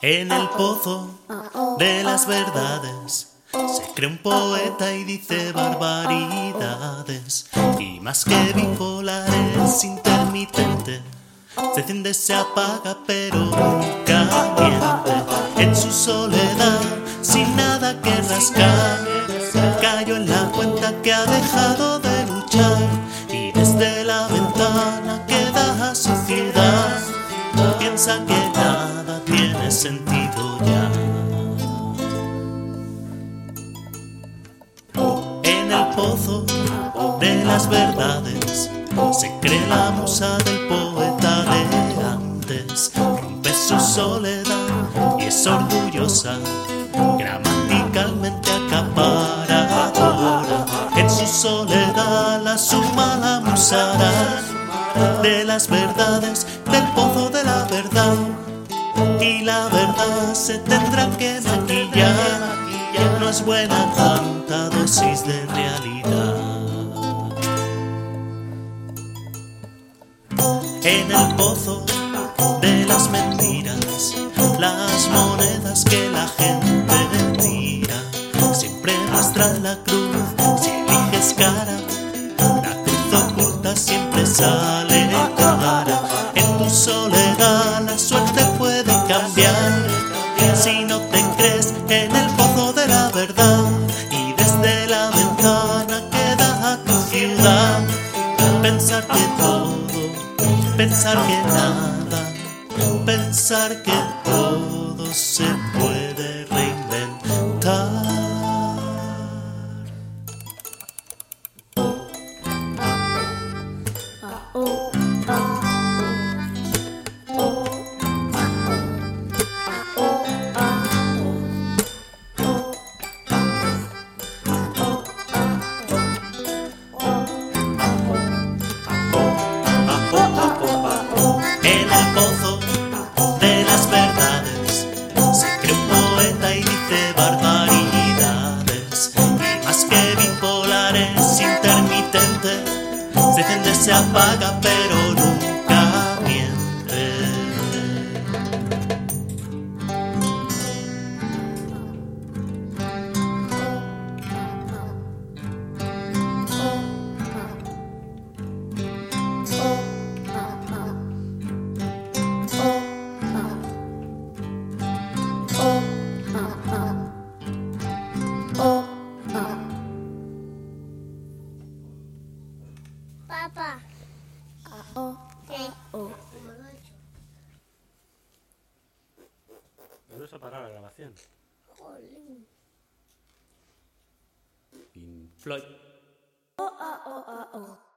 En el pozo de las verdades se cree un poeta y dice barbaridades. Y más que bipolar es intermitente. Se enciende, se apaga, pero nunca miente. En su soledad, sin nada que rascar, cayó en la cuenta que ha dejado de luchar. Y desde la ventana que da a su ciudad, piensa que nada tiene sentido ya. En el pozo de las verdades se cree la musa del poeta soledad y es orgullosa, gramaticalmente acaparadora. En su soledad la suma la musará de las verdades del pozo de la verdad. Y la verdad se tendrá que maquillar. No es buena tanta dosis de realidad. En el pozo de las mentiras, la cruz. Si eliges cara, la cruz oculta siempre sale cara. En tu soledad la suerte puede cambiar. Si no te crees en el pozo de la verdad y desde la ventana que da a tu ciudad, pensar que todo, pensar que nada, pensar que todo se puede se apaga, pero Vuelves a parar la grabación. Jolín. Pink Floyd. Oh, oh, oh, oh, oh.